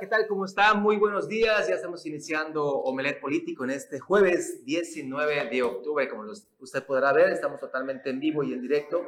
¿qué tal? ¿Cómo está? Muy buenos días. Ya estamos iniciando Omelet Político en este jueves 19 de octubre. Como usted podrá ver, estamos totalmente en vivo y en directo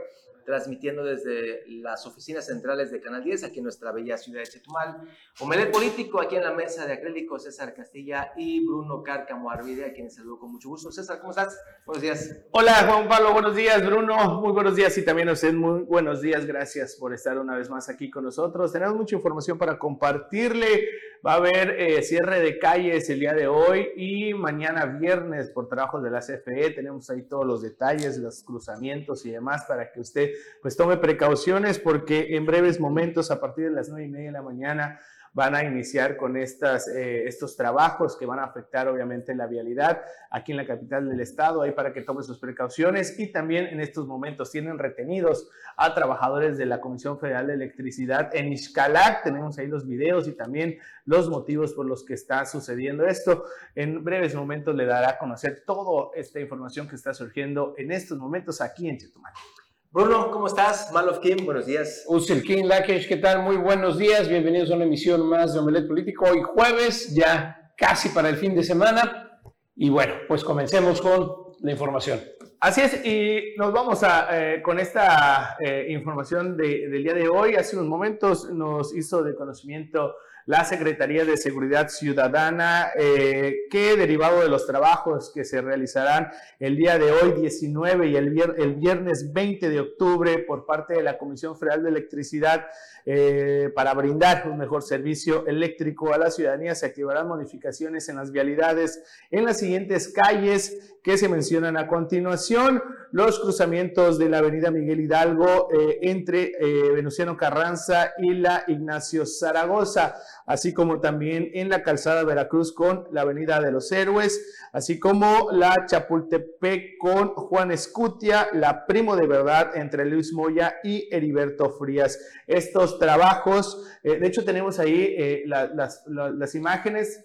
transmitiendo desde las oficinas centrales de Canal 10, aquí en nuestra bella ciudad de Chetumal. Omelet Político, aquí en la mesa de acrílico, César Castilla y Bruno Cárcamo Arvide, a quienes saludo con mucho gusto. César, ¿cómo estás? Buenos días. Hola, Juan Pablo, buenos días, Bruno, muy buenos días y también a usted muy buenos días. Gracias por estar una vez más aquí con nosotros. Tenemos mucha información para compartirle. Va a haber eh, cierre de calles el día de hoy y mañana viernes por trabajos de la CFE. Tenemos ahí todos los detalles, los cruzamientos y demás para que usted pues tome precauciones porque en breves momentos, a partir de las nueve y media de la mañana, van a iniciar con estas, eh, estos trabajos que van a afectar obviamente la vialidad aquí en la capital del estado, ahí para que tome sus precauciones y también en estos momentos tienen retenidos a trabajadores de la Comisión Federal de Electricidad en Ixcalac, tenemos ahí los videos y también los motivos por los que está sucediendo esto. En breves momentos le dará a conocer toda esta información que está surgiendo en estos momentos aquí en Chetumal. Bruno, ¿cómo estás? Mal Kim, buenos días. Usil King Lakesh, ¿qué tal? Muy buenos días, bienvenidos a una emisión más de Omelet Político. Hoy jueves, ya casi para el fin de semana. Y bueno, pues comencemos con la información. Así es, y nos vamos a, eh, con esta eh, información del día de hoy. Hace unos momentos nos hizo de conocimiento la Secretaría de Seguridad Ciudadana, eh, que derivado de los trabajos que se realizarán el día de hoy, 19 y el, el viernes 20 de octubre por parte de la Comisión Federal de Electricidad, eh, para brindar un mejor servicio eléctrico a la ciudadanía, se activarán modificaciones en las vialidades en las siguientes calles que se mencionan a continuación, los cruzamientos de la avenida Miguel Hidalgo eh, entre Venustiano Carranza y la Ignacio Zaragoza así como también en la calzada Veracruz con la Avenida de los Héroes, así como la Chapultepec con Juan Escutia, la Primo de Verdad entre Luis Moya y Heriberto Frías. Estos trabajos, eh, de hecho tenemos ahí eh, las imágenes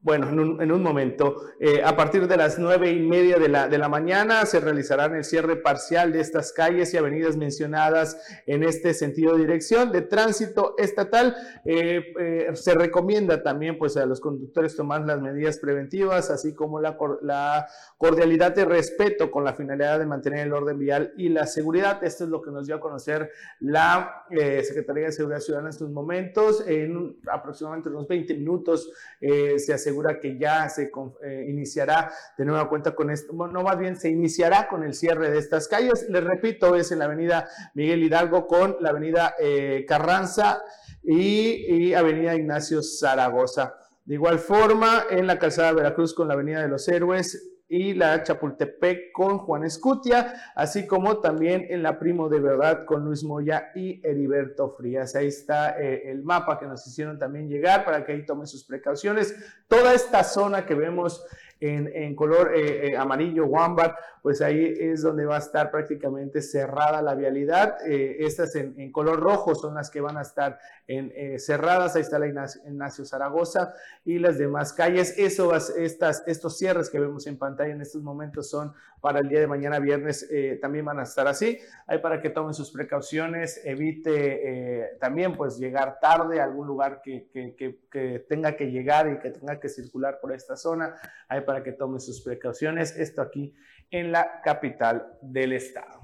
bueno, en un, momento. Eh, a partir de las nueve y media de la, de la mañana se realizarán el cierre parcial de estas calles y avenidas mencionadas en este sentido de dirección de tránsito estatal. Eh, eh, se recomienda también pues, a los conductores tomar las medidas preventivas, así como la, la cordialidad de respeto con la finalidad de mantener el orden vial y la seguridad. Esto es lo que nos dio a conocer la Secretaría de Seguridad Ciudadana en estos momentos. En aproximadamente unos 20 minutos se hace asegura que ya se eh, iniciará de nueva cuenta con esto, no más bien se iniciará con el cierre de estas calles. Les repito, es en la avenida Miguel Hidalgo con la avenida eh, Carranza y, avenida Ignacio Zaragoza. De igual forma, en la calzada Veracruz con la avenida de los Héroes y la Chapultepec con Juan Escutia, así como también en la Primo de Verdad con Luis Moya y Heriberto Frías. Ahí está eh, el mapa que nos hicieron también llegar para que ahí tomen sus precauciones. Toda esta zona que vemos en, color eh, eh, amarillo o ámbar, pues ahí es donde va a estar prácticamente cerrada la vialidad. Eh, estas en, color rojo son las que van a estar en, cerradas. Ahí está la Ignacio, Zaragoza y las demás calles. Eso, estas, estos cierres que vemos en pantalla en estos momentos son para el día de mañana viernes, también van a estar así. Ahí para que tomen sus precauciones, evite también pues llegar tarde a algún lugar que, que, tenga que llegar y que tenga que circular por esta zona. Ahí para que tome sus precauciones. Esto aquí en la capital del estado.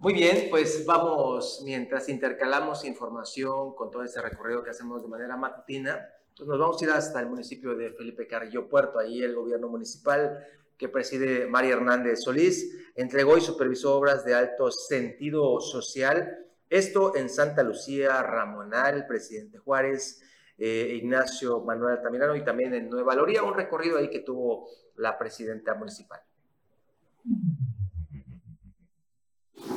Muy bien, pues vamos, mientras intercalamos información con todo este recorrido que hacemos de manera matutina, pues nos vamos a ir hasta el municipio de Felipe Carrillo Puerto. Ahí el gobierno municipal que preside María Hernández Solís entregó y supervisó obras de alto sentido social. Esto en Santa Lucía, Ramonal, Presidente Juárez, eh, Ignacio Manuel Altamirano y también en Nueva Loría, un recorrido ahí que tuvo la presidenta municipal.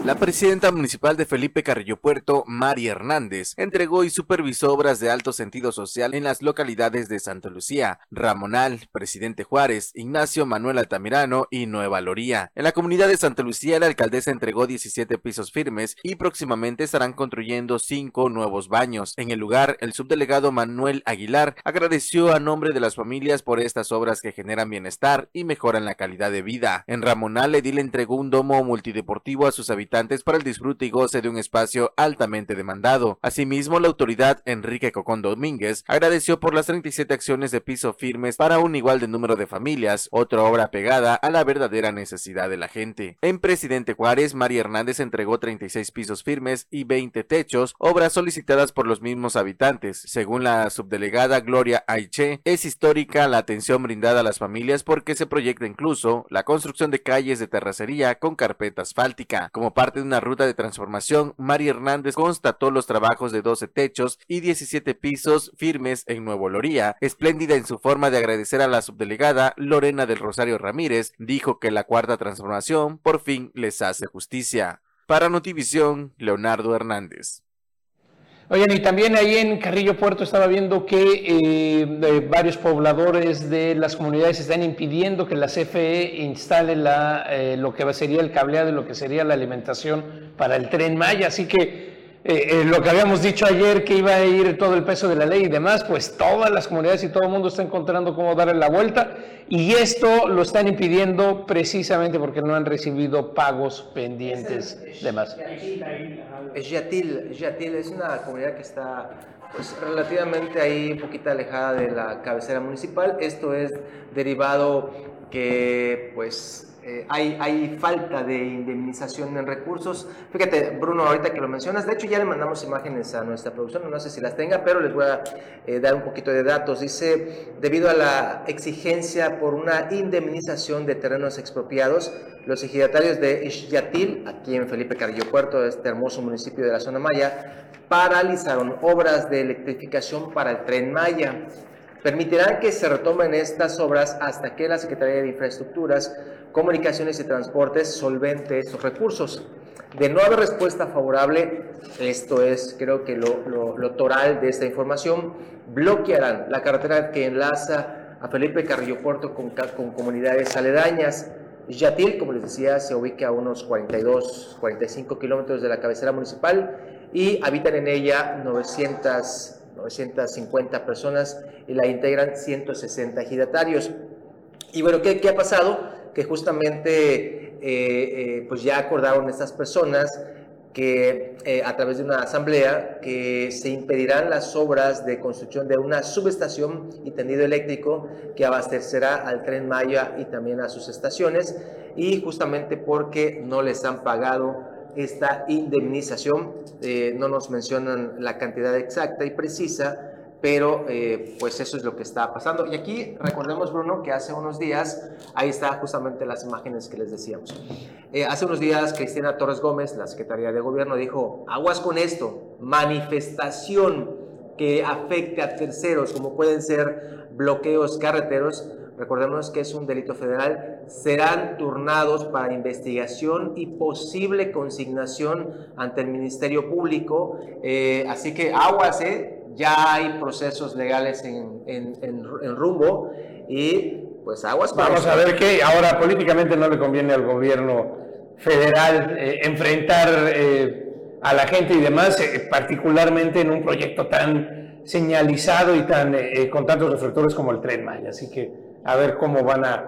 La presidenta municipal de Felipe Carrillo Puerto, María Hernández, entregó y supervisó obras de alto sentido social en las localidades de Santa Lucía, Ramonal, Presidente Juárez, Ignacio Manuel Altamirano y Nueva Loría. En la comunidad de Santa Lucía, la alcaldesa entregó 17 pisos firmes y próximamente estarán construyendo cinco nuevos baños. En el lugar, el subdelegado Manuel Aguilar agradeció a nombre de las familias por estas obras que generan bienestar y mejoran la calidad de vida. En Ramonal, Edil entregó un domo multideportivo a sus habitantes para el disfrute y goce de un espacio altamente demandado. Asimismo, la autoridad Enrique Cocón Domínguez agradeció por las 37 acciones de piso firmes para un igual de número de familias, otra obra pegada a la verdadera necesidad de la gente. En Presidente Juárez, María Hernández entregó 36 pisos firmes y 20 techos, obras solicitadas por los mismos habitantes. Según la subdelegada Gloria Aiche, es histórica la atención brindada a las familias porque se proyecta incluso la construcción de calles de terracería con carpeta asfáltica. Como parte de una ruta de transformación, María Hernández constató los trabajos de 12 techos y 17 pisos firmes en Nuevo Loría. Espléndida en su forma de agradecer a la subdelegada, Lorena del Rosario Ramírez dijo que la cuarta transformación por fin les hace justicia. Para Notivisión, Leonardo Hernández. Oigan, y también ahí en Carrillo Puerto estaba viendo que eh, varios pobladores de las comunidades están impidiendo que la CFE instale la, eh, lo que sería el cableado y lo que sería la alimentación para el tren Maya. Así que eh, lo que habíamos dicho ayer que iba a ir todo el peso de la ley y demás, pues todas las comunidades y todo el mundo está encontrando cómo darle la vuelta y esto lo están impidiendo precisamente porque no han recibido pagos pendientes de más. Es Yatil, Yatil es una comunidad que está pues, relativamente ahí un poquito alejada de la cabecera municipal. Esto es derivado que pues eh, hay, falta de indemnización en recursos. Fíjate, Bruno, ahorita que lo mencionas, de hecho ya le mandamos imágenes a nuestra producción, no sé si las tenga, pero les voy a eh, dar un poquito de datos. Dice, debido a la exigencia por una indemnización de terrenos expropiados, los ejidatarios de Ixyatil, aquí en Felipe Carrillo Puerto, este hermoso municipio de la zona Maya, paralizaron obras de electrificación para el tren Maya permitirán que se retomen estas obras hasta que la Secretaría de Infraestructuras, Comunicaciones y Transportes solvente estos recursos. De no haber respuesta favorable, esto es creo que lo, toral de esta información, bloquearán la carretera que enlaza a Felipe Carrillo Puerto con, con comunidades aledañas. Yatil, como les decía, se ubica a unos 42, 45 kilómetros de la cabecera municipal y habitan en ella 900 950 personas y la integran 160 ejidatarios. Y bueno, ¿qué, qué ha pasado? Que justamente eh, eh, pues ya acordaron estas personas que eh, a través de una asamblea que se impedirán las obras de construcción de una subestación y tendido eléctrico que abastecerá al tren Maya y también a sus estaciones y justamente porque no les han pagado esta indemnización. No nos mencionan la cantidad exacta y precisa, pero eh, pues eso es lo que está pasando. Y aquí recordemos, Bruno, que hace unos días, ahí está justamente las imágenes que les decíamos. Eh, hace unos días, Cristina Torres Gómez, la Secretaría de Gobierno, dijo, aguas con esto, manifestación que afecte a terceros, como pueden ser bloqueos carreteros, recordemos que es un delito federal, serán turnados para investigación y posible consignación ante el Ministerio Público. Eh, así que aguas, ¿eh? ya hay procesos legales en, en, rumbo y pues aguas. Vamos a ver que ahora políticamente no le conviene al gobierno federal eh, enfrentar a la gente y demás, particularmente en un proyecto tan señalizado y tan con tantos reflectores como el Tren Maya. Así que a ver cómo van a,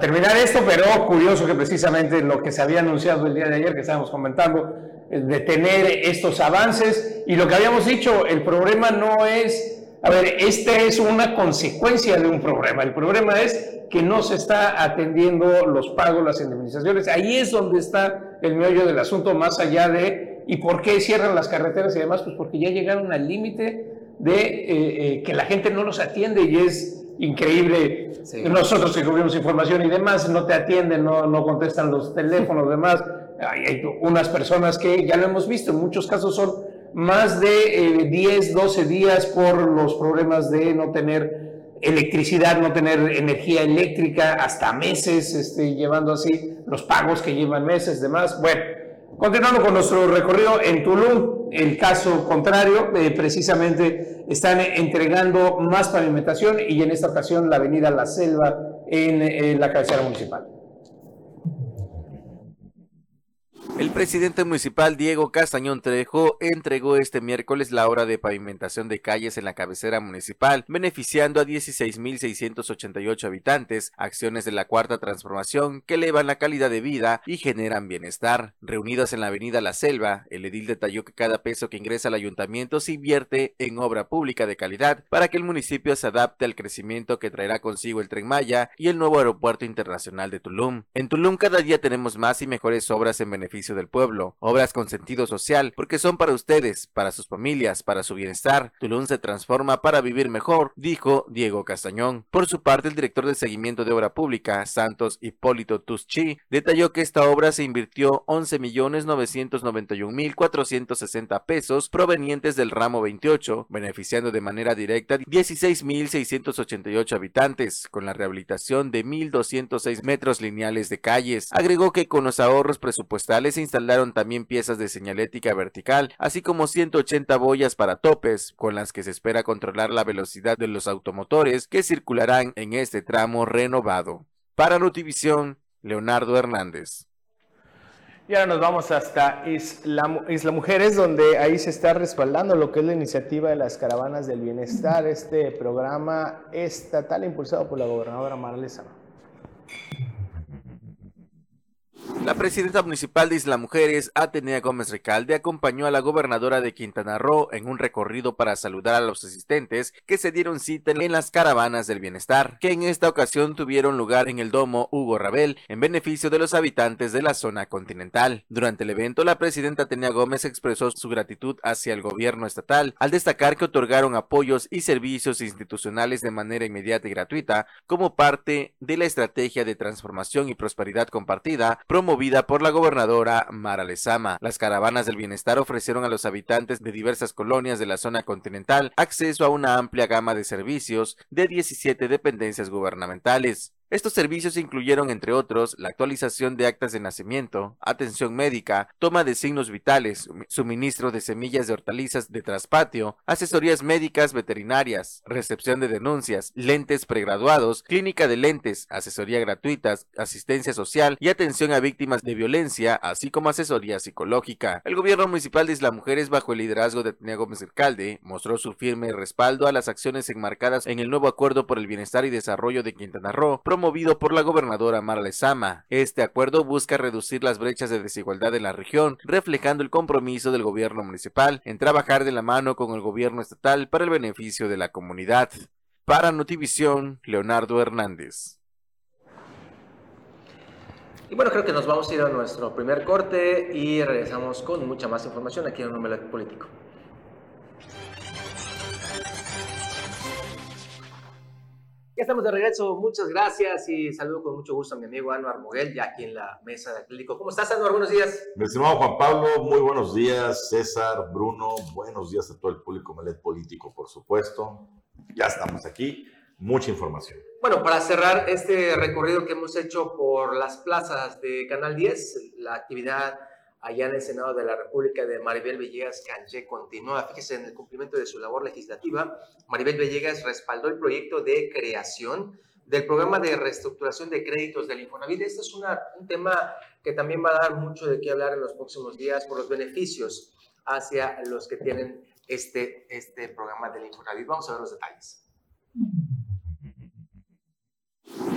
terminar esto, pero curioso que precisamente lo que se había anunciado el día de ayer, que estábamos comentando, de tener estos avances, y lo que habíamos dicho, el problema no es, a ver, esta es una consecuencia de un problema, el problema es que no se está atendiendo los pagos, las indemnizaciones, ahí es donde está el meollo del asunto, más allá de, ¿y por qué cierran las carreteras y demás? Pues porque ya llegaron al límite de eh, eh, que la gente no los atiende y es increíble. Nosotros que cubrimos información y demás, no te atienden, no, no contestan los teléfonos, demás. Hay, unas personas que ya lo hemos visto, en muchos casos son más de 10, eh, 12 días por los problemas de no tener electricidad, no tener energía eléctrica, hasta meses, este, llevando así los pagos que llevan meses, demás. Bueno, Continuando con nuestro recorrido en Tulum, el caso contrario, eh, precisamente están entregando más pavimentación y en esta ocasión la avenida La Selva en, la cabecera municipal. El presidente municipal Diego Castañón Trejo entregó este miércoles la obra de pavimentación de calles en la cabecera municipal, beneficiando a 16.688 habitantes, acciones de la cuarta transformación que elevan la calidad de vida y generan bienestar. Reunidas en la avenida La Selva, el edil detalló que cada peso que ingresa al ayuntamiento se invierte en obra pública de calidad para que el municipio se adapte al crecimiento que traerá consigo el Tren Maya y el nuevo aeropuerto internacional de Tulum. En Tulum cada día tenemos más y mejores obras en beneficio del pueblo, obras con sentido social, porque son para ustedes, para sus familias, para su bienestar. Tulum se transforma para vivir mejor, dijo Diego Castañón. Por su parte, el director de seguimiento de obra pública, Santos Hipólito Tuschi, detalló que esta obra se invirtió 11.991.460 pesos provenientes del ramo 28, beneficiando de manera directa 16.688 habitantes, con la rehabilitación de 1.206 metros lineales de calles. Agregó que con los ahorros presupuestales se instalaron también piezas de señalética vertical, así como 180 boyas para topes, con las que se espera controlar la velocidad de los automotores que circularán en este tramo renovado. Para Notivisión, Leonardo Hernández. Y ahora nos vamos hasta Isla, Isla, Mujeres, donde ahí se está respaldando lo que es la iniciativa de las caravanas del bienestar, este programa estatal impulsado por la gobernadora Marlesa. La presidenta municipal de Isla Mujeres, Atenea Gómez Recalde, acompañó a la gobernadora de Quintana Roo en un recorrido para saludar a los asistentes que se dieron cita en las caravanas del bienestar, que en esta ocasión tuvieron lugar en el domo Hugo Rabel, en beneficio de los habitantes de la zona continental. Durante el evento, la presidenta Atenea Gómez expresó su gratitud hacia el gobierno estatal, al destacar que otorgaron apoyos y servicios institucionales de manera inmediata y gratuita, como parte de la estrategia de transformación y prosperidad compartida, promovida por la gobernadora Mara Lezama. Las caravanas del bienestar ofrecieron a los habitantes de diversas colonias de la zona continental acceso a una amplia gama de servicios de 17 dependencias gubernamentales. Estos servicios incluyeron, entre otros, la actualización de actas de nacimiento, atención médica, toma de signos vitales, suministro de semillas de hortalizas de traspatio, asesorías médicas veterinarias, recepción de denuncias, lentes pregraduados, clínica de lentes, asesoría gratuitas, asistencia social y atención a víctimas de violencia, así como asesoría psicológica. El gobierno municipal de Isla Mujeres, bajo el liderazgo de Tenea Gómez Alcalde, mostró su firme respaldo a las acciones enmarcadas en el nuevo Acuerdo por el Bienestar y Desarrollo de Quintana Roo, movido por la gobernadora Mara Lezama. Este acuerdo busca reducir las brechas de desigualdad en la región, reflejando el compromiso del gobierno municipal en trabajar de la mano con el gobierno estatal para el beneficio de la comunidad. Para Notivisión, Leonardo Hernández. Y bueno, creo que nos vamos a ir a nuestro primer corte y regresamos con mucha más información aquí en el número político. Ya estamos de regreso, muchas gracias y saludo con mucho gusto a mi amigo Anuar Moguel, ya aquí en la mesa de Atlético. ¿Cómo estás, Anuar? Buenos días. Mi estimado Juan Pablo, muy buenos días. César, Bruno, buenos días a todo el público Melet Político, por supuesto. Ya estamos aquí, mucha información. Bueno, para cerrar este recorrido que hemos hecho por las plazas de Canal 10, la actividad allá en el Senado de la República de Maribel Villegas Canché continúa. Fíjese, en el cumplimiento de su labor legislativa, Maribel Villegas respaldó el proyecto de creación del programa de reestructuración de créditos del Infonavit. Este es un tema que también va a dar mucho de qué hablar en los próximos días por los beneficios hacia los que tienen este, este programa del Infonavit. Vamos a ver los detalles.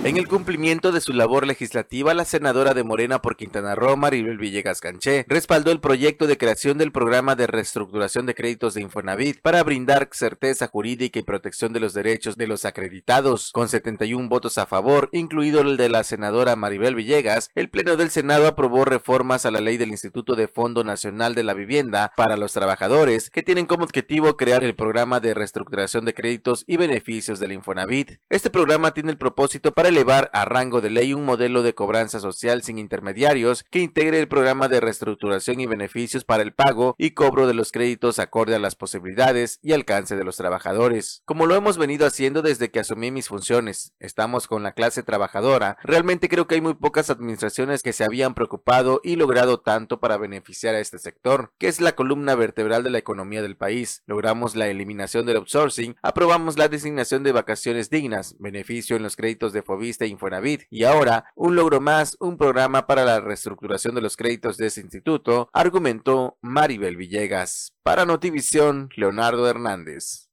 En el cumplimiento de su labor legislativa, la senadora de Morena por Quintana Roo, Maribel Villegas Canché, respaldó el proyecto de creación del programa de reestructuración de créditos de Infonavit para brindar certeza jurídica y protección de los derechos de los acreditados. Con 71 votos a favor, incluido el de la senadora Maribel Villegas, el Pleno del Senado aprobó reformas a la ley del Instituto de Fondo Nacional de la Vivienda para los trabajadores, que tienen como objetivo crear el programa de reestructuración de créditos y beneficios del Infonavit. Este programa tiene el propósito para elevar a rango de ley un modelo de cobranza social sin intermediarios que integre el programa de reestructuración y beneficios para el pago y cobro de los créditos acorde a las posibilidades y alcance de los trabajadores. Como lo hemos venido haciendo desde que asumí mis funciones, estamos con la clase trabajadora, realmente creo que hay muy pocas administraciones que se habían preocupado y logrado tanto para beneficiar a este sector, que es la columna vertebral de la economía del país. Logramos la eliminación del outsourcing, aprobamos la designación de vacaciones dignas, beneficio en los créditos de Infovista e Infonavit y ahora un logro más, un programa para la reestructuración de los créditos de ese instituto, argumentó Maribel Villegas. Para Notivisión, Leonardo Hernández.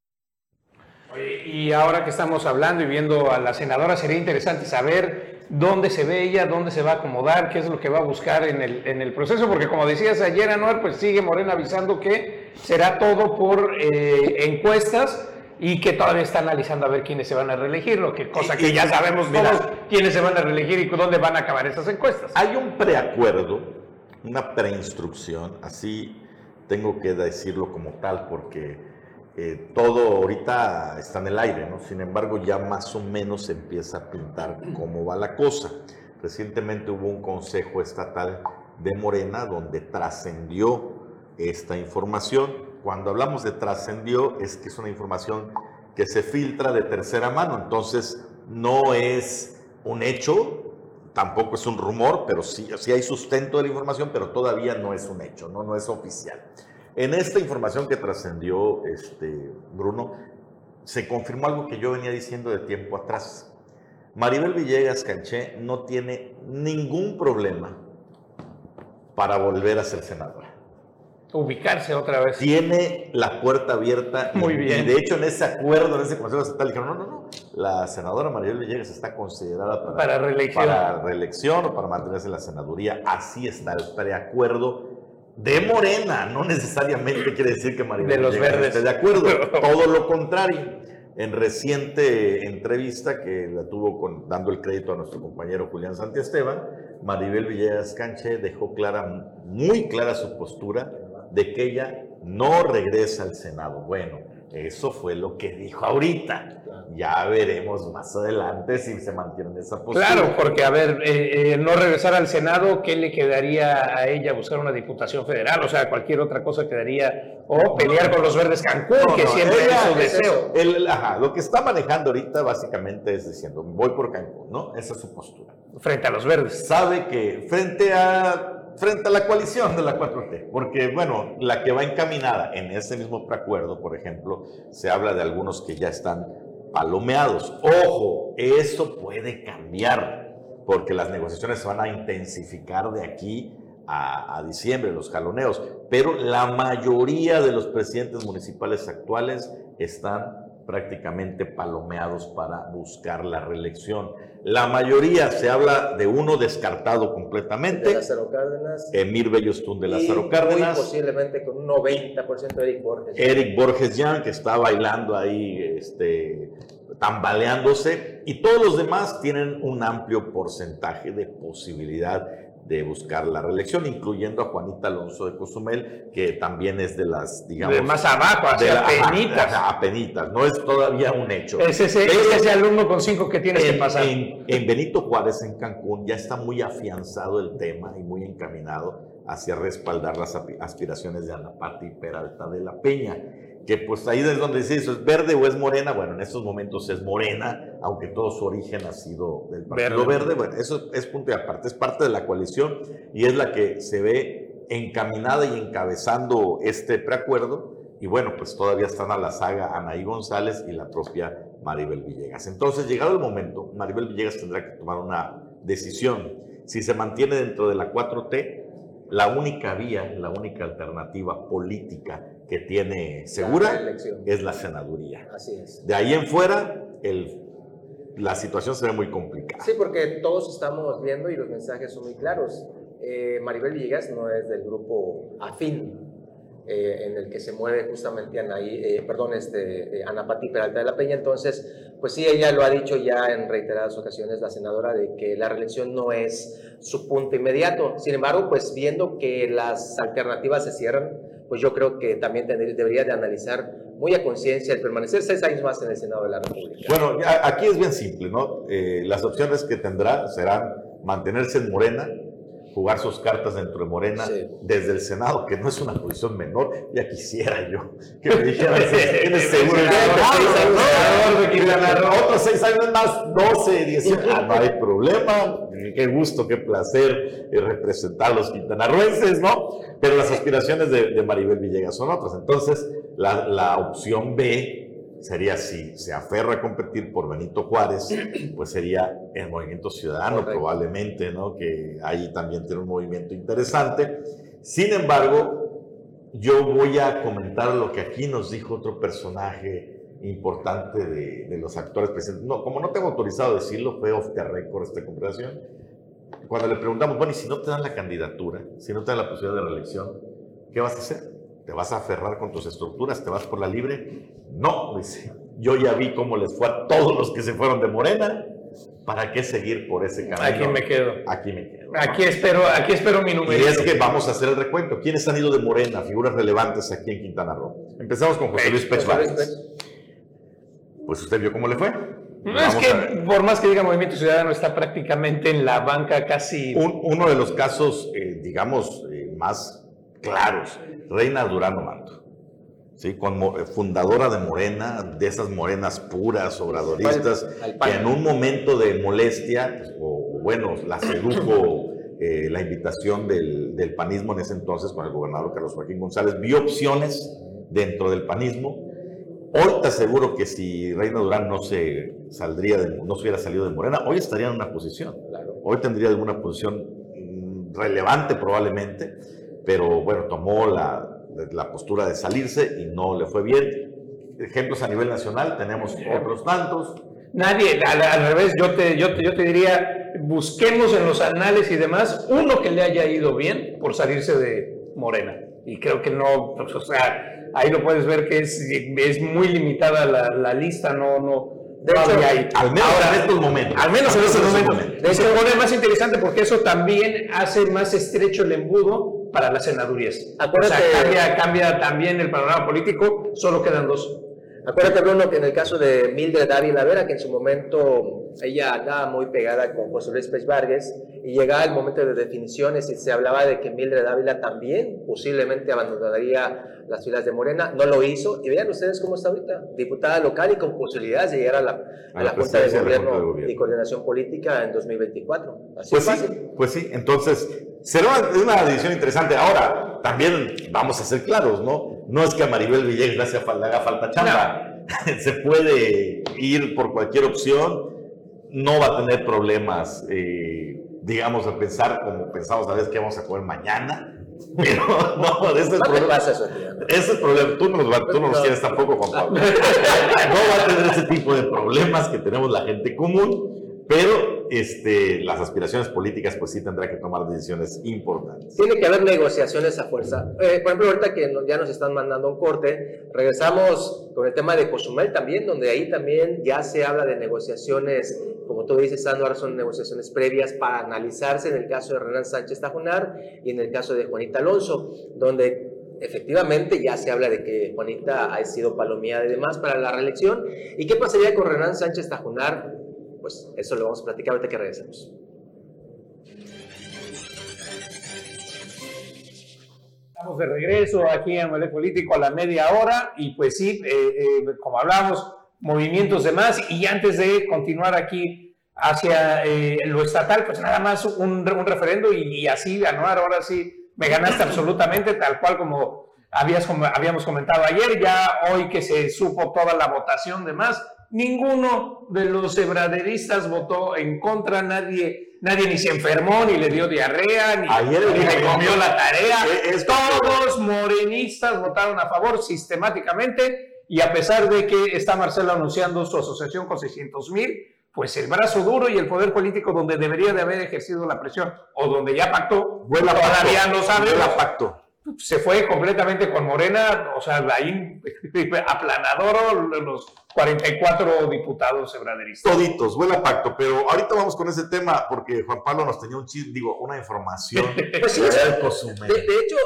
Y ahora que estamos hablando y viendo a la senadora, sería interesante saber dónde se ve ella, dónde se va a acomodar, qué es lo que va a buscar en el, en el proceso, porque como decías ayer, Anuar, pues sigue Morena avisando que será todo por eh, encuestas y que todavía está analizando a ver quiénes se van a reelegir, lo que cosa que ya sabemos todos quiénes se van a reelegir y dónde van a acabar esas encuestas. Hay un preacuerdo, una preinstrucción, así tengo que decirlo como tal, porque eh, todo ahorita está en el aire, ¿no? Sin embargo, ya más o menos se empieza a pintar cómo va la cosa. Recientemente hubo un consejo estatal de Morena donde trascendió esta información. Cuando hablamos de trascendió, es que es una información que se filtra de tercera mano, entonces no es un hecho, tampoco es un rumor, pero sí, sí hay sustento de la información, pero todavía no es un hecho, no, no es oficial. En esta información que trascendió este, Bruno, se confirmó algo que yo venía diciendo de tiempo atrás. Maribel Villegas Canché no tiene ningún problema para volver a ser senadora. Ubicarse otra vez. Tiene la puerta abierta. Muy bien. Y de hecho, en ese acuerdo, en ese consejo estatal, dijeron: no, no, no. La senadora Maribel Villegas está considerada para, para reelección. para reelección o para mantenerse en la senaduría. Así está el preacuerdo de Morena, no necesariamente quiere decir que Maribel de los verdes. esté de acuerdo, todo lo contrario. En reciente entrevista que la tuvo con, dando el crédito a nuestro compañero Julián Santiesteban, Maribel Villegas Canche dejó clara, muy clara su postura de que ella no regresa al Senado. Bueno, eso fue lo que dijo ahorita. Ya veremos más adelante si se mantiene esa postura. Claro, porque a ver, eh, eh, no regresar al Senado, ¿qué le quedaría a ella buscar una diputación federal? O sea, cualquier otra cosa quedaría, o pelear con los verdes Cancún, que siempre es su deseo. El, ajá, lo que está manejando ahorita básicamente es diciendo, voy por Cancún, ¿no? Esa es su postura. Frente a los verdes. Sabe que frente a frente a la coalición de la 4T, porque bueno, la que va encaminada en ese mismo preacuerdo, por ejemplo, se habla de algunos que ya están palomeados. Ojo, eso puede cambiar, porque las negociaciones se van a intensificar de aquí a, a, diciembre, los jaloneos, pero la mayoría de los presidentes municipales actuales están prácticamente palomeados para buscar la reelección. La mayoría se habla de uno descartado completamente. De Lázaro Cárdenas. Emir Bellostún de Lázaro Cárdenas. Muy posiblemente con un 90% de Eric Borges. Eric Borges Jan, que está bailando ahí, este, tambaleándose. Y todos los demás tienen un amplio porcentaje de posibilidad de buscar la reelección, incluyendo a Juanita Alonso de Cozumel, que también es de las, digamos... De más abajo, hacia penitas. A penitas, no es todavía un hecho. Es ese, es ese alumno con cinco que tiene en, que pasar. En, en, Benito Juárez, en Cancún, ya está muy afianzado el tema y muy encaminado hacia respaldar las aspiraciones de Ana Pati Peralta de la Peña que pues ahí es donde dice eso, ¿es verde o es morena? Bueno, en estos momentos es morena, aunque todo su origen ha sido del Partido Verde. verde. Bueno, eso es punto y aparte, es parte de la coalición y es la que se ve encaminada y encabezando este preacuerdo. Y bueno, pues todavía están a la saga Anaí González y la propia Maribel Villegas. Entonces, llegado el momento, Maribel Villegas tendrá que tomar una decisión. Si se mantiene dentro de la 4T, la única vía, la única alternativa política que tiene segura es la senaduría. Así es. De ahí en fuera, el, la situación se ve muy complicada. Sí, porque todos estamos viendo y los mensajes son muy claros. Eh, Maribel Villegas no es del grupo afín eh, en el que se mueve justamente Anaí, eh, perdón, este, eh, Ana Pati Peralta de la Peña. Entonces, pues sí, ella lo ha dicho ya en reiteradas ocasiones, la senadora, de que la reelección no es su punto inmediato. Sin embargo, pues viendo que las alternativas se cierran, pues yo creo que también debería de analizar muy a conciencia el permanecer seis años más en el Senado de la República. Bueno, aquí es bien simple, ¿no? las opciones que tendrá serán mantenerse en Morena, jugar sus cartas dentro de Morena desde el Senado, que no es una posición menor. Ya quisiera yo que me dijeran, tienes seguro otros seis años más, 12, 18. Ah, no hay problema. Qué gusto, qué placer eh, representar a los quintanarruenses, ¿no? Pero las aspiraciones de, de Maribel Villegas son otras. Entonces, la, la opción B sería si se aferra a competir por Benito Juárez, pues sería el Movimiento Ciudadano probablemente, ¿no? Que ahí también tiene un movimiento interesante. Sin embargo, yo voy a comentar lo que aquí nos dijo otro personaje importante de, los actores presentes. No, como no tengo autorizado decirlo, fue off the record esta conversación. Cuando le preguntamos, bueno, y si no te dan la candidatura, si no te dan la posibilidad de reelección, ¿qué vas a hacer? ¿Te vas a aferrar con tus estructuras? ¿Te vas por la libre? No, dice. Yo ya vi cómo les fue a todos los que se fueron de Morena. ¿Para qué seguir por ese camino? Aquí me quedo. Aquí me quedo. Aquí espero, aquí espero mi número. Y es que vamos a hacer el recuento. ¿Quiénes han ido de Morena? Figuras relevantes aquí en Quintana Roo. Empezamos con José Luis Pech Pues usted vio cómo le fue. No, es que por más que diga Movimiento Ciudadano está prácticamente en la banca casi... uno de los casos, eh, digamos, eh, más claros, Reina Durano Manto. ¿sí? Eh, fundadora de Morena, de esas morenas puras, obradoristas, que en un momento de molestia, pues, o, bueno, la sedujo eh, la invitación del, del, panismo en ese entonces con el gobernador Carlos Joaquín González, vio opciones dentro del panismo. Hoy te aseguro que si Reina Durán no se saldría de, no se hubiera salido de Morena, hoy estaría en una posición. Hoy tendría alguna posición mm, relevante probablemente, pero bueno, tomó la, la postura de salirse y no le fue bien. Ejemplos a nivel nacional, tenemos otros tantos. Nadie, al, revés, yo te, yo, te, yo te diría, busquemos en los anales y demás uno que le haya ido bien por salirse de Morena. Y creo que no, pues, o sea, ahí lo puedes ver que es, es muy limitada la, la lista, no, no, de hecho, al menos en estos momentos. Al menos en estos momentos. Se pone más interesante porque eso también hace más estrecho el embudo para las senadurías. o sea, cambia, cambia también el panorama político, solo quedan dos. Acuérdate, Bruno, que en el caso de Mildred Dávila Vera, que en su momento ella andaba muy pegada con José Luis Pérez Vargas, y llegaba el momento de definiciones y se hablaba de que Mildred Dávila también posiblemente abandonaría las filas de Morena, no lo hizo, y vean ustedes cómo está ahorita, diputada local y con posibilidades de llegar a la, a la, Junta de Gobierno, y Coordinación Política en 2024. Así pues, sí, pues sí, entonces será una decisión interesante. Ahora, también vamos a ser claros, ¿no? no es que a Maribel Villegas le haga falta chamba. Se puede ir por cualquier opción, no va a tener problemas, eh, digamos, a pensar como pensamos a veces que vamos a comer mañana. Pero no, ese es el problema. Pasa eso, ese es el problema. Tú no, los, tú no los quieres tampoco, Juan Pablo. No va a tener ese tipo de problemas que tenemos la gente común pero este, las aspiraciones políticas pues sí tendrá que tomar decisiones importantes. Tiene que haber negociaciones a fuerza. Eh, por ejemplo, ahorita que ya nos están mandando un corte, regresamos con el tema de Cozumel también, donde ahí también ya se habla de negociaciones, como tú dices, ahora son negociaciones previas para analizarse en el caso de Renan Sánchez Tajonar y en el caso de Juanita Alonso, donde efectivamente ya se habla de que Juanita ha sido palomeada y demás para la reelección. ¿Y qué pasaría con Renan Sánchez Tajonar? Pues eso lo vamos a platicar ahorita que regresemos. Estamos de regreso aquí en el Político a la media hora y pues sí, eh, eh, como hablamos, movimientos demás y antes de continuar aquí hacia eh, lo estatal, pues nada más un, un referendo y, así ganar, ahora sí me ganaste absolutamente tal cual como habías, habíamos comentado ayer, ya hoy que se supo toda la votación demás, Ninguno de los sebraderistas votó en contra, nadie, nadie ni se enfermó, ni le dio diarrea, ni, le comió la tarea. Todos morenistas votaron a favor sistemáticamente y a pesar de que está Marcelo anunciando su asociación con 600 mil, pues el brazo duro y el poder político donde debería de haber ejercido la presión o donde ya pactó, todavía no sabe. pacto se fue completamente con Morena, o sea, ahí aplanador los 44 diputados ebraderistas. Toditos, huele a pacto, pero ahorita vamos con ese tema porque Juan Pablo nos tenía un chiste, digo, una información. pues sí, de, de, hecho,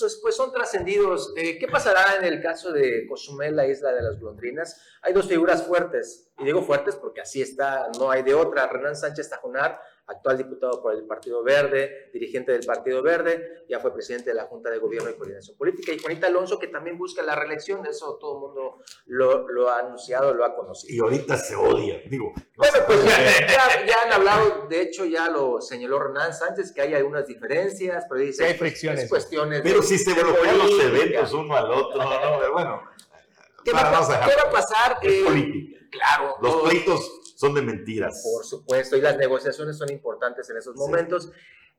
pues, pues son trascendidos. Eh, ¿Qué pasará en el caso de Cozumel, la isla de las golondrinas? Hay dos figuras fuertes, y digo fuertes porque así está, no hay de otra. Renan Sánchez Tajonar actual diputado por el Partido Verde, dirigente del Partido Verde, ya fue presidente de la Junta de Gobierno y Coordinación Política, y Juanita Alonso, que también busca la reelección, eso todo el mundo lo, lo ha anunciado, lo ha conocido. Y ahorita se odia, digo. bueno, pues ya, ya, han hablado, de hecho ya lo señaló Hernán Sánchez, que hay algunas diferencias, pero dice... hay fricciones. cuestiones pero si se bloquean los eventos uno al otro, ¿no? Pero bueno ¿Qué, va, a, ¿qué va a pasar? Es eh, política. Claro. Los pleitos son de mentiras. Por supuesto, y las negociaciones son importantes en esos momentos.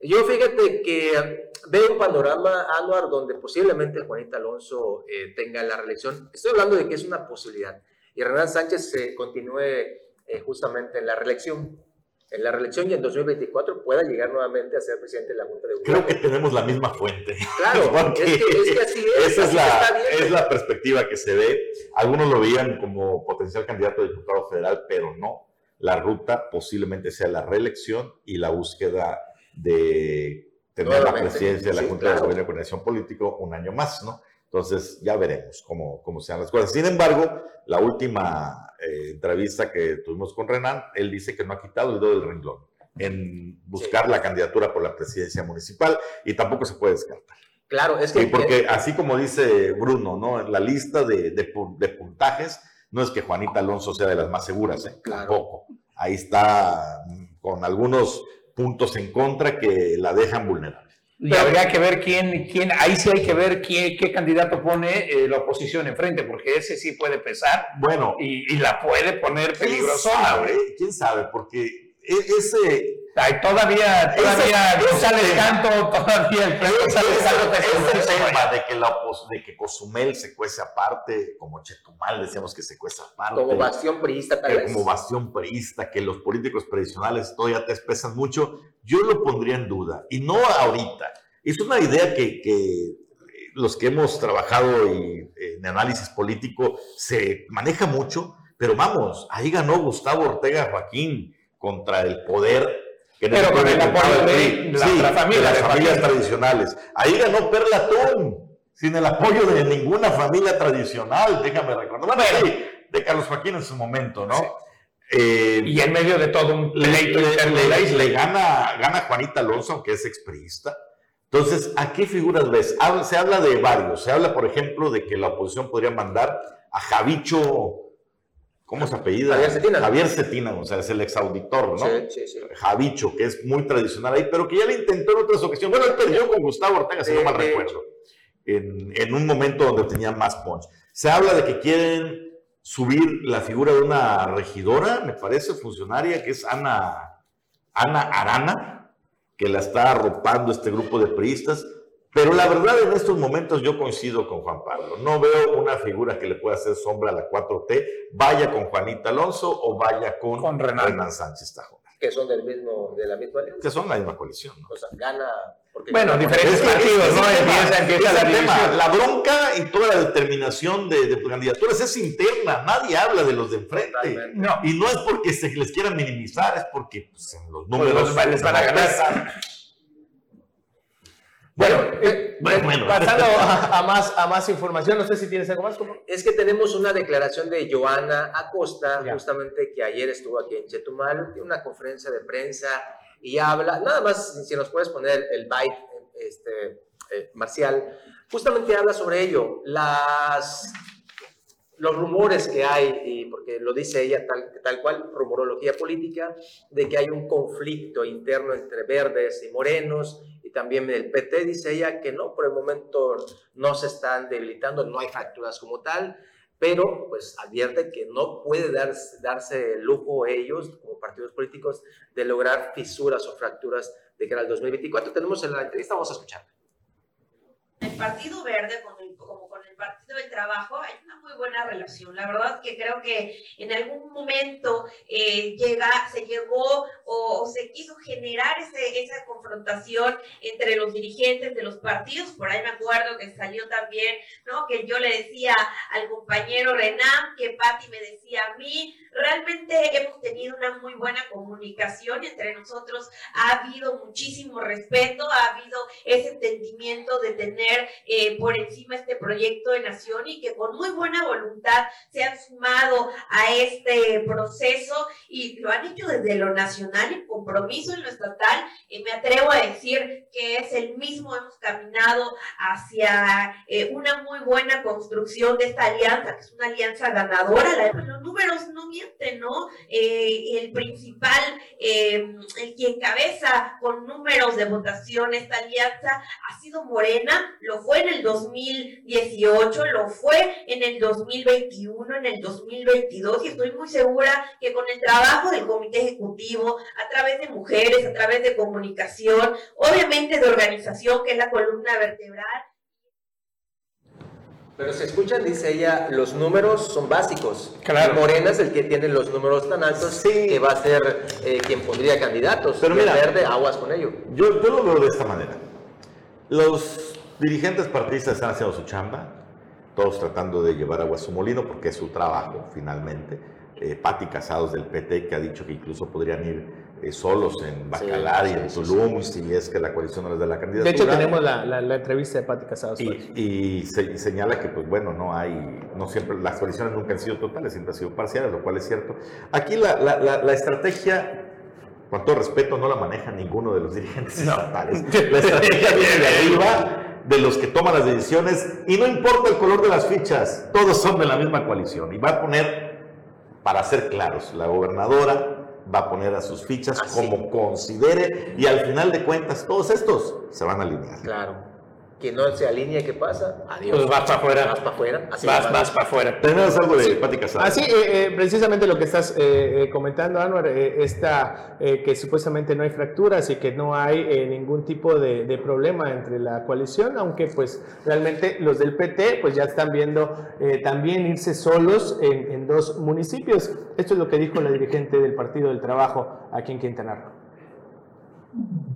Yo fíjate que veo un panorama, Anuar, donde posiblemente Juanita Alonso eh, tenga la reelección. Estoy hablando de que es una posibilidad. Y Renan Sánchez se continúe eh, justamente en la reelección en la reelección y en 2024 pueda llegar nuevamente a ser presidente de la Junta de Gobierno. Creo que tenemos la misma fuente. Claro, es que, así es. Esa es, la, es la perspectiva que se ve. Algunos lo veían como potencial candidato a diputado federal, pero no. La ruta posiblemente sea la reelección y la búsqueda de tener la presidencia de la Junta de Gobierno y Coordinación Político un año más, ¿no? Entonces ya veremos cómo, cómo sean las cosas. Sin embargo, la última eh, entrevista que tuvimos con Renan, él dice que no ha quitado el dedo del renglón en buscar la candidatura por la presidencia municipal y tampoco se puede descartar. Claro, es que... Y porque así como dice Bruno, ¿no? En la lista de, de, puntajes, no es que Juanita Alonso sea de las más seguras, ¿eh? Tampoco. Ahí está mm, con algunos puntos en contra que la dejan vulnerable. Y habría que ver quién, quién, ahí sí hay que ver qué, qué candidato pone eh, la oposición enfrente, porque ese sí puede pesar. Bueno. Y, y la puede poner peligrosa. ¿Quién sabe? ¿Quién sabe? Porque e, ese Ay, todavía, todavía González Canto, todavía el González Canto es el tema de que, la de que Cozumel se cuece aparte, como Chetumal decíamos que se cuece aparte. Como bastión priista, tal vez. Como bastión priista, que los políticos tradicionales todavía te expresan mucho, yo lo pondría en duda. Y no ahorita. Es una idea que, que los que hemos trabajado en análisis político se maneja mucho, pero vamos, ahí ganó Gustavo Ortega Joaquín contra el poder pero con el apoyo de, la familia, las familias tradicionales. Ahí ganó Perla Tún, sin el apoyo de ninguna familia tradicional, déjame recordar. Bueno, de Carlos Joaquín en su momento, ¿no? Eh, y en medio de todo un pleito le, le, gana, gana Juanita Alonso, aunque es expriista. Entonces, ¿a qué figuras ves? se habla de varios. Se habla, por ejemplo, de que la oposición podría mandar a Javicho ¿Cómo se apellida? Javier Cetina. Javier Cetina, o sea, es el exauditor, ¿no? Sí, sí, sí. Javicho, que es muy tradicional ahí, pero que ya le intentó en otras ocasiones. Bueno, él perdió con Gustavo Ortega, si no mal recuerdo, en, en, un momento donde tenía más punch. Se habla de que quieren subir la figura de una regidora, me parece, funcionaria, que es Ana, Ana Arana, que la está arropando este grupo de priistas. Pero la verdad, en estos momentos yo coincido con Juan Pablo. No veo una figura que le pueda hacer sombra a la 4T, vaya con Juanita Alonso o vaya con, con Renan. Sánchez Tajo. Que son del mismo, de la misma alianza. Que son la misma coalición. ¿no? O sea, gana. bueno, diferentes partidos, ¿no? Empieza, empieza la, tema. la bronca y toda la determinación de, de, candidaturas es interna. Nadie habla de los de enfrente. No. Y no es porque se les quieran minimizar, es porque pues, en los números pues les van a ganar. Bueno, eh, bueno, pasando a, más, a más información, no sé si tienes algo más. Es que tenemos una declaración de Joana Acosta, justamente que ayer estuvo aquí en Chetumal, tiene una conferencia de prensa y habla, nada más, si nos puedes poner el byte este, eh, marcial, justamente habla sobre ello, las, los rumores que hay, y porque lo dice ella tal, tal cual, rumorología política, de que hay un conflicto interno entre verdes y morenos también el PT dice ella que no, por el momento no se están debilitando, no hay fracturas como tal, pero pues advierte que no puede darse, darse lujo ellos como partidos políticos de lograr fisuras o fracturas de cara al 2024. Tenemos en la entrevista, vamos a escuchar. El Partido Verde, como con el Partido del Trabajo, hay muy buena relación. La verdad que creo que en algún momento eh, llega, se llegó o, se quiso generar ese, esa confrontación entre los dirigentes de los partidos. Por ahí me acuerdo que salió también, ¿no? Que yo le decía al compañero Renan, que Patti me decía a mí. Realmente hemos tenido una muy buena comunicación entre nosotros. Ha habido muchísimo respeto, ha habido ese entendimiento de tener eh, por encima este proyecto de nación y que con muy buena voluntad se han sumado a este proceso y lo han hecho desde lo nacional y compromiso en lo estatal. Y me atrevo a decir que es el mismo, hemos caminado hacia eh, una muy buena construcción de esta alianza, que es una alianza ganadora. los números no mienten, ¿no? Eh, el principal, eh, el que encabeza con números de votación esta alianza ha sido Morena, lo fue en el 2018 lo fue en el 2021, en el 2022 y estoy muy segura que con el trabajo del comité ejecutivo, a través de mujeres, a través de comunicación, obviamente de organización, que es la columna vertebral, pero se escuchan, dice ella, los números son básicos. Claro. Morena es el que tiene los números tan altos que va a ser eh, quien pondría candidatos. Pero mira, verde, aguas con ello. Yo, yo lo veo de esta manera. Los dirigentes partidistas están haciendo su chamba, todos tratando de llevar agua a su molino porque es su trabajo finalmente. Eh, Pati Casados del PT que ha dicho que incluso podrían ir eh, solos en Bacalar y sí, en sí, Tulum si es que la coalición no les da la candidatura. De hecho, tenemos la, la- la entrevista de Pati Casados. Y, y se- y señala que, pues bueno, no hay, no siempre, las coaliciones nunca han sido totales, siempre han sido parciales, lo cual es cierto. Aquí la, la- la- la estrategia, con todo respeto, no la maneja ninguno de los dirigentes estatales. La estrategia viene de arriba, de los que toman las decisiones, y no importa el color de las fichas, todos son de la misma coalición. Y va a poner, para ser claros, la gobernadora va a poner a sus fichas Así. como considere, y al final de cuentas, todos estos se van a alinear. Claro. Quien no se alinea, ¿qué pasa? Adiós. Pues vas para afuera. Vas para afuera. Así Vas, va. vas para afuera. Tenemos algo de Pati Casados. Así, eh, eh, precisamente lo que estás eh, eh, comentando, Anwar, eh, esta, eh, que supuestamente no hay fracturas y que no hay eh, ningún tipo de, de problema entre la coalición, aunque pues realmente los del PT pues ya están viendo eh, también irse solos en, en dos municipios. Esto es lo que dijo la dirigente del Partido del Trabajo aquí en Quintana Roo.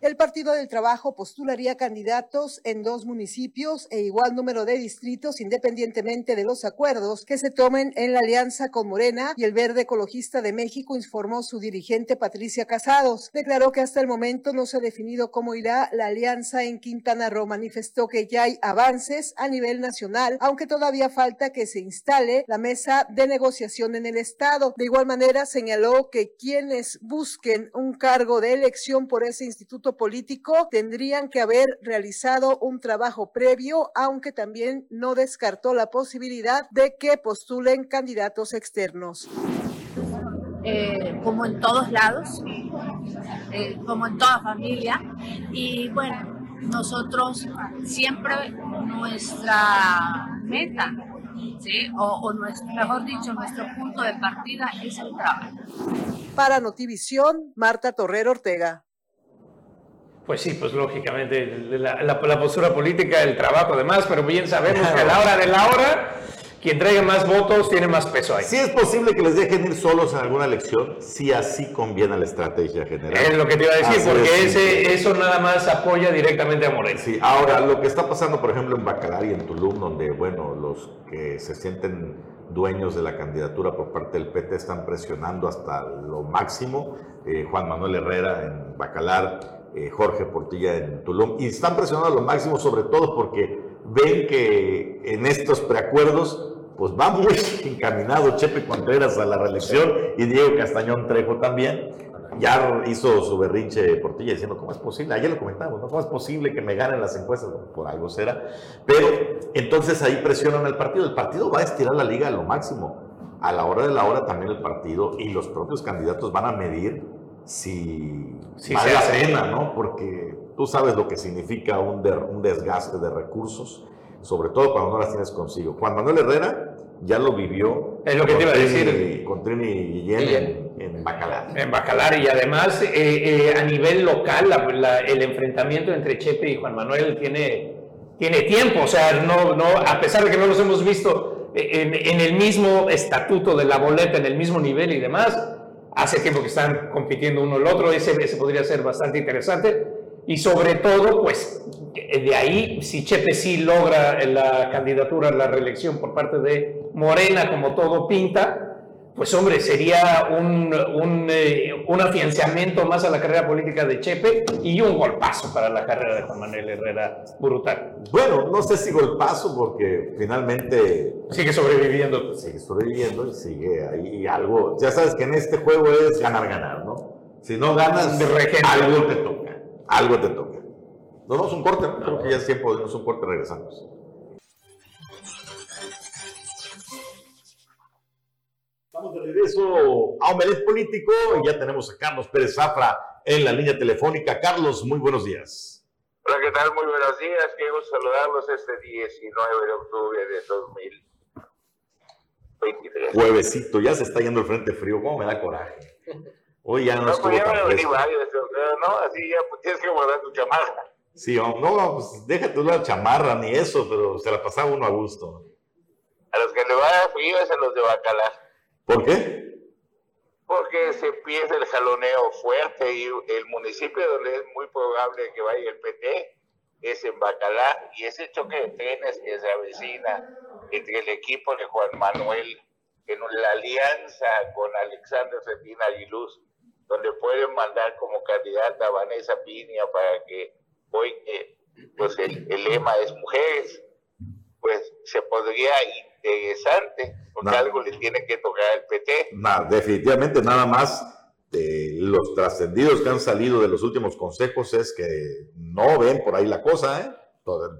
El Partido del Trabajo postularía candidatos en dos municipios e igual número de distritos independientemente de los acuerdos que se tomen en la alianza con Morena y el Verde Ecologista de México, informó su dirigente Patricia Casados. Declaró que hasta el momento no se ha definido cómo irá la alianza en Quintana Roo. Manifestó que ya hay avances a nivel nacional, aunque todavía falta que se instale la mesa de negociación en el Estado. De igual manera, señaló que quienes busquen un cargo de elección por ese instituto político tendrían que haber realizado un trabajo previo, aunque también no descartó la posibilidad de que postulen candidatos externos. eh, como en todos lados, eh, como en toda familia. Y bueno, nosotros siempre nuestra meta, ¿sí? o, o nuestro, mejor dicho, nuestro punto de partida es el trabajo. Para Notivisión, Marta Torrero Ortega. Pues sí, pues lógicamente la, la- la postura política, el trabajo, demás, pero bien sabemos que a la hora de la hora, quien traiga más votos tiene más peso ahí. Si es posible que les dejen ir solos en alguna elección, si así conviene a la estrategia general. Es lo que te iba a decir, Así porque es, ese, sí. eso nada más apoya directamente a Moreno. Sí, ahora lo que está pasando, por ejemplo, en Bacalar y en Tulum, donde, bueno, los que se sienten dueños de la candidatura por parte del PT están presionando hasta lo máximo. eh, Juan Manuel Herrera en Bacalar, eh, Jorge Portilla en Tulum, y están presionando a lo máximo, sobre todo porque ven que en estos preacuerdos, pues va muy encaminado Chepe Contreras a la reelección y Diego Castañón Trejo también. Ya hizo su berrinche Portilla diciendo, ¿cómo es posible? Ayer lo comentamos, ¿no? ¿Cómo es posible que me ganen las encuestas? Por algo será. Pero entonces ahí presionan al partido. El partido va a estirar la liga a lo máximo. A la hora de la hora también el partido y los propios candidatos van a medir si Sí, vale la pena, ¿no? Porque tú sabes lo que significa un, der- un desgaste de recursos, sobre todo cuando no las tienes consigo. Juan Manuel Herrera ya lo vivió. Es lo que te iba a decir. Trini- Con Trini Guillén en, en Bacalar. En Bacalar y además eh, eh, a nivel local la- la- el enfrentamiento entre Chepe y Juan Manuel tiene, tiene tiempo, o sea, no, no, a pesar de que no los hemos visto eh, en, en el mismo estatuto de la boleta, en el mismo nivel y demás, hace tiempo que están compitiendo uno el otro, ese, ese podría ser bastante interesante. Y sobre todo, pues de ahí, si Chepe sí logra la candidatura la reelección por parte de Morena, como todo pinta, pues hombre, sería un, un, eh, un afianzamiento más a la carrera política de Chepe y un golpazo para la carrera de Juan Manuel Herrera brutal. Bueno, no sé si golpazo porque finalmente Sigue sobreviviendo. sigue sobreviviendo y sigue ahí algo. Ya sabes que en este juego es ganar, ganar, ¿no? Si no ganas, De algo te toca. Algo te toca. Nos vamos a un corte, ¿no? creo que ya es tiempo de un corte, regresamos. Estamos de regreso a Omelet Político y ya tenemos a Carlos Pérez Zafra en la línea telefónica. Carlos, muy buenos días. Hola, ¿qué tal? Muy buenos días. Quiero saludarlos este 19 de octubre de 2023. Juevesito, ya se está yendo el frente frío. ¿Cómo me da coraje? Hoy ya no, No, estuvo pues ya tan fresco. ¿no? Así ya pues, tienes que guardar tu chamarra. Sí, no, no, pues déjate la chamarra ni eso, pero se la pasaba uno a gusto. A los que le va frío es a los de Bacalar. ¿Por qué? Porque se empieza el jaloneo fuerte y el municipio donde es muy probable que vaya el PT es en Bacalar y ese choque de trenes que se avecina entre el equipo de Juan Manuel en la alianza con Alexander Cetina Aguiluz, donde pueden mandar como candidata a Vanessa Piña para que hoy eh, pues el, el lema es mujeres, pues se podría interesante, porque No. algo le tiene que tocar al PT. Definitivamente nada más de los trascendidos que han salido de los últimos consejos es que no ven por ahí la cosa, ¿eh?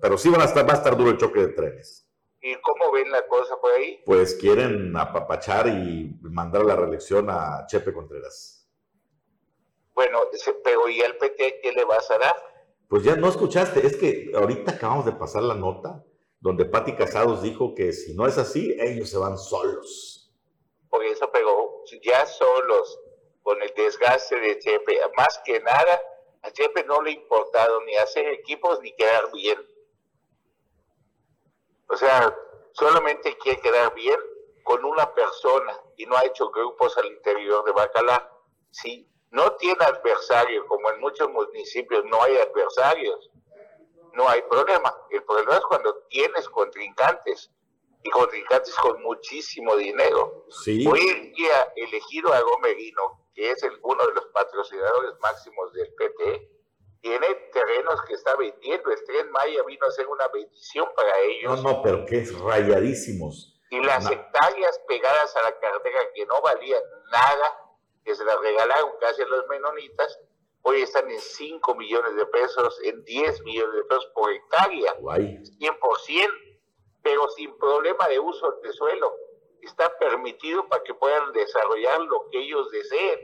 Pero sí van a estar, va a estar duro el choque de trenes. ¿Y cómo ven la cosa por ahí? Pues quieren apapachar y mandar la reelección a Chepe Contreras. Bueno, pero ¿y al PT qué le vas a dar? Pues ya no escuchaste, es que ahorita acabamos de pasar la nota donde Patti Casados dijo que si no es así, ellos se van solos. Por eso, pero ya solos, con el desgaste de Chepe, más que nada, a Chepe no le ha importado ni hacer equipos ni quedar bien. O sea, solamente quiere quedar bien con una persona y no ha hecho grupos al interior de Bacalar. Si no tiene adversario, como en muchos municipios no hay adversarios, no hay problema. El problema es cuando tienes contrincantes y contrincantes con muchísimo dinero. Sí, Hoy día, elegido a Gomerino, que es el- uno de los patrocinadores máximos del PT, tiene terrenos que está vendiendo. El Tren Maya vino a ser una bendición para no, ellos. no, pero que es rayadísimos. Y las No. hectáreas pegadas a la carretera que no valían nada, que se las regalaron casi a los menonitas, hoy están en 5 millones de pesos, en 10 millones de pesos por hectárea. Guay. 100%, pero sin problema de uso de suelo. Está permitido para que puedan desarrollar lo que ellos deseen.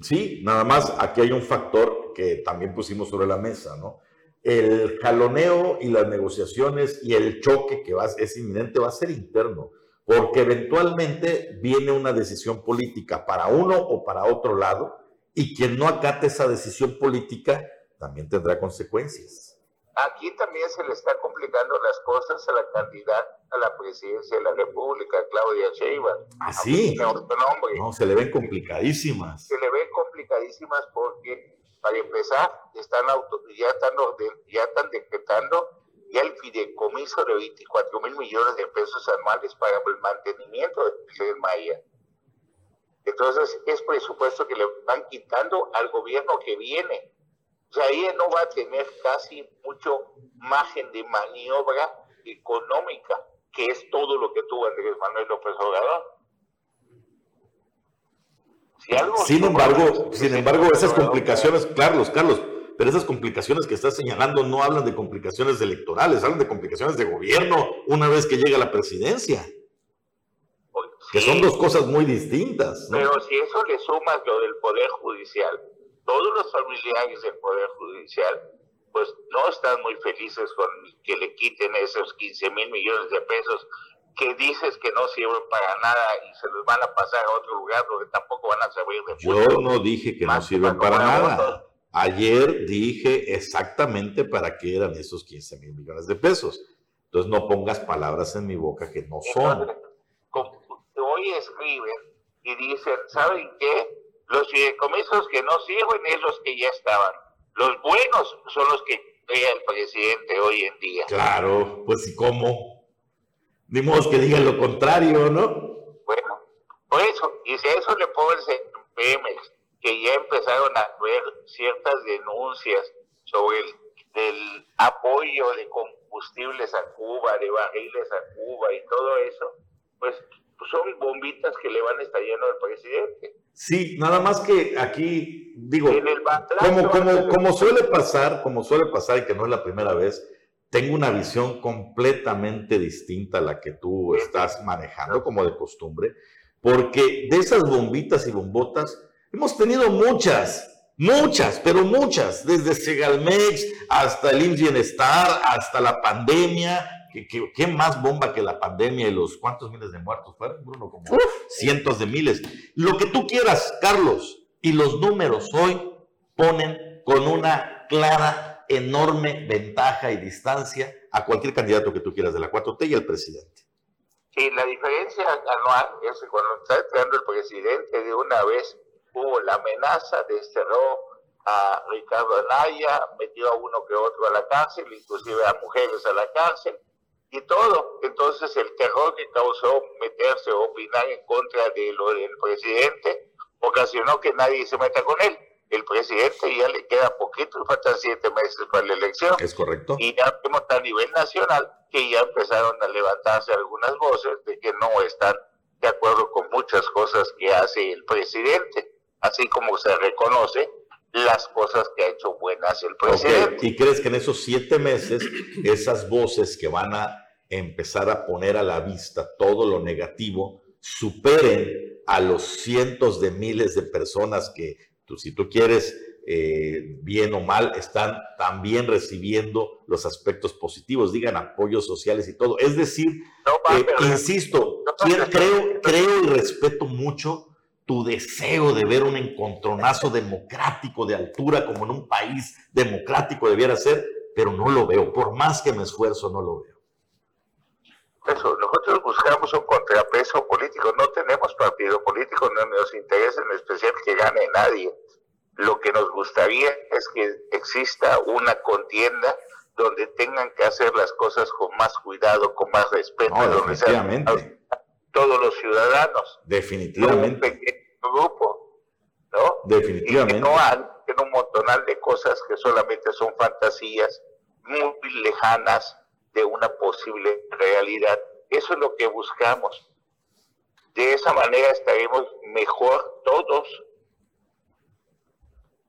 Sí, nada más aquí hay un factor que también pusimos sobre la mesa, ¿no? El jaloneo y las negociaciones y el choque que va, es inminente va a ser interno, porque eventualmente viene una decisión política para uno o para otro lado, y quien no acate esa decisión política también tendrá consecuencias. Aquí también se le está complicando las cosas a la candidata a la presidencia de la República, Claudia Sheinbaum. Así, nombre. no, se le ven complicadísimas. se le ven complicadísimas porque, para empezar, están auto- ya, están orden- ya están decretando ya el fideicomiso de 24 mil millones de pesos anuales para el mantenimiento del Maya. Entonces, es presupuesto que le van quitando al gobierno que viene. O sea, ella no va a tener casi mucho margen de maniobra económica, que es todo lo que tuvo Andrés Manuel López Obrador. Si algo Sin embargo, sin embargo, esas complicaciones, Carlos, Carlos, pero esas complicaciones que estás señalando no hablan de complicaciones electorales, hablan de complicaciones de gobierno una vez que llega a la presidencia, que son dos cosas muy distintas, ¿no? Pero si eso le sumas lo del Poder Judicial, todos los familiares del Poder Judicial, pues no están muy felices con que le quiten esos 15 mil millones de pesos que dices que no sirven para nada y se los van a pasar a otro lugar donde tampoco van a servir de Yo mucho. no dije que no sirven para nada. votos. Ayer dije exactamente para qué eran esos 15 mil millones de pesos. Entonces no pongas palabras en mi boca que no son. Entonces, hoy escriben y dicen, ¿saben qué? Los fideicomisos que no sirven es los que ya estaban. Los buenos son los que crea el presidente hoy en día. Claro, pues ¿y cómo? Ni modo que digan lo contrario, ¿no? Bueno, por eso, y si a eso le pones Pemex, que ya empezaron a ver ciertas denuncias sobre el del apoyo de combustibles a Cuba, de barriles a Cuba y todo eso, pues son bombitas que le van estallando al presidente. Sí, nada más que aquí, digo, como, como, como suele pasar, como suele pasar y que no es la primera vez, tengo una visión completamente distinta a la que tú estás manejando, como de costumbre, porque de esas bombitas y bombotas hemos tenido muchas, Muchas, pero muchas, desde Segalmex hasta el IMSS Bienestar, hasta la pandemia. ¿Qué, más bomba que la pandemia y los cuántos miles de muertos fueron, Bruno? Como cientos de miles. Lo que tú quieras, Carlos, y los números hoy ponen con una clara, enorme ventaja y distancia a cualquier candidato que tú quieras de la 4T y al presidente. Sí, la diferencia anual es que cuando está entrando el presidente de una vez hubo la amenaza, desterró a Ricardo Anaya, metió a uno que otro a la cárcel, inclusive a mujeres a la cárcel, y todo. Entonces el terror que causó meterse o opinar en contra de lo del presidente ocasionó que nadie se meta con él. El presidente ya le queda poquito, faltan siete meses para la elección. Es correcto. Y ya vemos a nivel nacional que ya empezaron a levantarse algunas voces de que no están de acuerdo con muchas cosas que hace el presidente así como se reconoce las cosas que ha hecho buenas el presidente. ¿Y crees que en esos siete meses esas voces que van a empezar a poner a la vista todo lo negativo superen a los cientos de miles de personas que, tú, si tú quieres, eh, bien o mal, están también recibiendo los aspectos positivos, digan apoyos sociales y todo. Es decir, eh, insisto, creo, creo y respeto mucho tu deseo de ver un encontronazo democrático de altura como en un país democrático debiera ser, pero no lo veo. Por más que me esfuerzo, no lo veo. Eso, nosotros buscamos un contrapeso político, no tenemos partido político, no nos interesa en especial que gane nadie. Lo que nos gustaría es que exista una contienda donde tengan que hacer las cosas con más cuidado, con más respeto, donde sean todos los ciudadanos. Definitivamente grupo, ¿no? Definitivamente. Y que no hay un montonal de cosas que solamente son fantasías muy lejanas de una posible realidad. Eso es lo que buscamos. De esa manera estaremos mejor todos.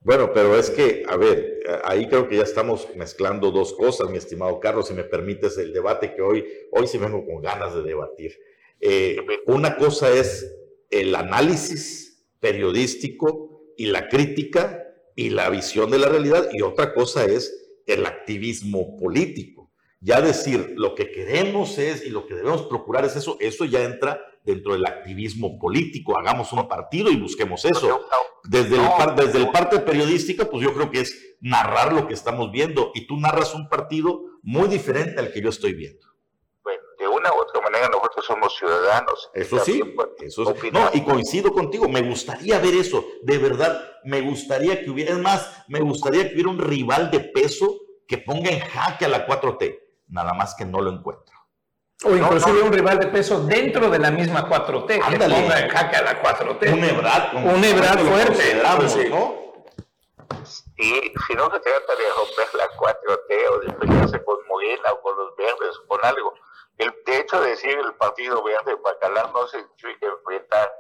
Bueno, pero es que, a ver, ahí creo que ya estamos mezclando dos cosas, mi estimado Carlos, si me permites el debate que hoy, hoy sí vengo con ganas de debatir. Eh, una cosa es el análisis periodístico y la crítica y la visión de la realidad y otra cosa es el activismo político. Ya decir lo que queremos es y lo que debemos procurar es eso, eso ya entra dentro del activismo político. Hagamos un partido y busquemos eso. Desde el, desde el parte periodística, pues yo creo que es narrar lo que estamos viendo y tú narras un partido muy diferente al que yo estoy viendo una u otra manera nosotros somos ciudadanos. Eso sí, eso sí. No, y coincido contigo, me gustaría ver eso, de verdad, me gustaría que hubiera, es más, me gustaría que hubiera un rival de peso que ponga en jaque a la 4T, nada más que no lo encuentro. O inclusive un rival de peso dentro de la misma 4T, que ponga en jaque a la 4T. Un Ebrad. Un Ebrad fuerte. ¿no? Y si no se trata de romper la 4T o de pelearse con Morena o con los verdes o con algo, el, de hecho, decir el Partido Verde Bacalar no significa enfrentar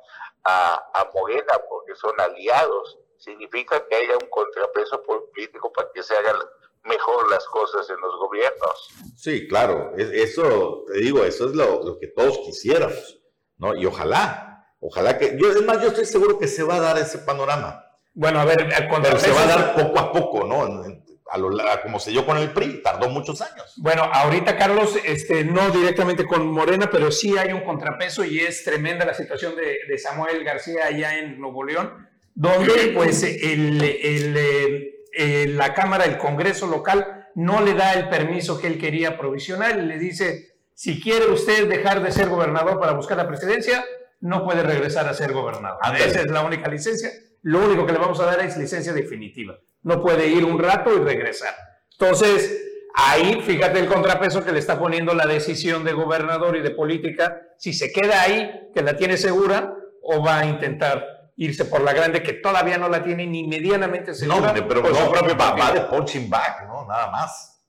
a, a Morena porque son aliados, significa que haya un contrapeso político para que se hagan mejor las cosas en los gobiernos. Sí, claro, eso, te digo, eso es lo, lo, que todos quisiéramos, ¿no? Y ojalá, ojalá que, yo, es más, yo estoy seguro que se va a dar ese panorama. Bueno, a ver, pero se va a dar poco a poco, ¿no? a lo, como se dio con el PRI, tardó muchos años. Bueno, ahorita Carlos, este, no directamente con Morena, pero sí hay un contrapeso y es tremenda la situación de, de Samuel García allá en Nuevo León, donde pues el, el, eh, la Cámara, el Congreso local, no le da el permiso que él quería provisional, le dice, si quiere usted dejar de ser gobernador para buscar la presidencia, no puede regresar a ser gobernador. Esa es la única licencia. Lo único que le vamos a dar es licencia definitiva no puede ir un rato y regresar. Entonces, ahí fíjate el contrapeso que le está poniendo la decisión de gobernador y de política, si se queda ahí, que la tiene segura, o va a intentar irse por la grande, que todavía no la tiene ni medianamente segura. No, pero no, propio va, de punching back, ¿no? Nada más.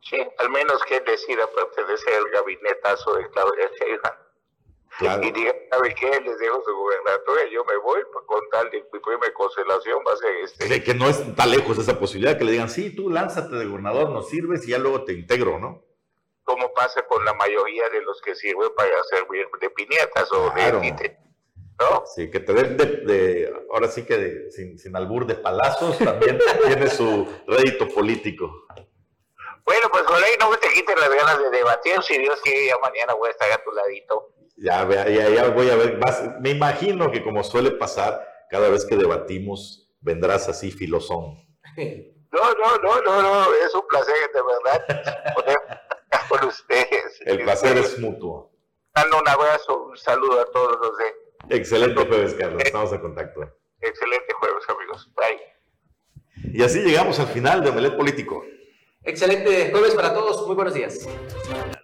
Sí, al menos que decida pertenecer al gabinetazo de Claudia Sheinbaum. Y diga, ¿sabe qué? Les dejo su gobernatoria, yo me voy pues, con tal de mi primera constelación va a ser este. que no es tan lejos esa posibilidad que le digan, sí, tú lánzate de gobernador, nos sirves y ya luego te integro, ¿no? Como pasa con la mayoría de los que sirven para servir de piñatas o de, ¿no? Sí, que te den de, ahora sí que de, sin, sin albur de palazos también tiene su rédito político. Bueno, pues Jorge, no me te quites las ganas de debatir. Si Dios quiere, ya mañana voy a estar a tu ladito. Ya, ya, ya voy a ver. me imagino que como suele pasar, cada vez que debatimos, vendrás así filosón. No, no, no, no, no. Es un placer, de verdad, poder con ustedes. El placer es mutuo. Dando un abrazo, un saludo a todos los de. Excelente jueves, Carlos. Estamos en contacto. Excelente jueves, amigos. Bye. Y así llegamos al final de Omelet Político. Excelente jueves para todos. Muy buenos días.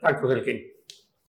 Acto del King.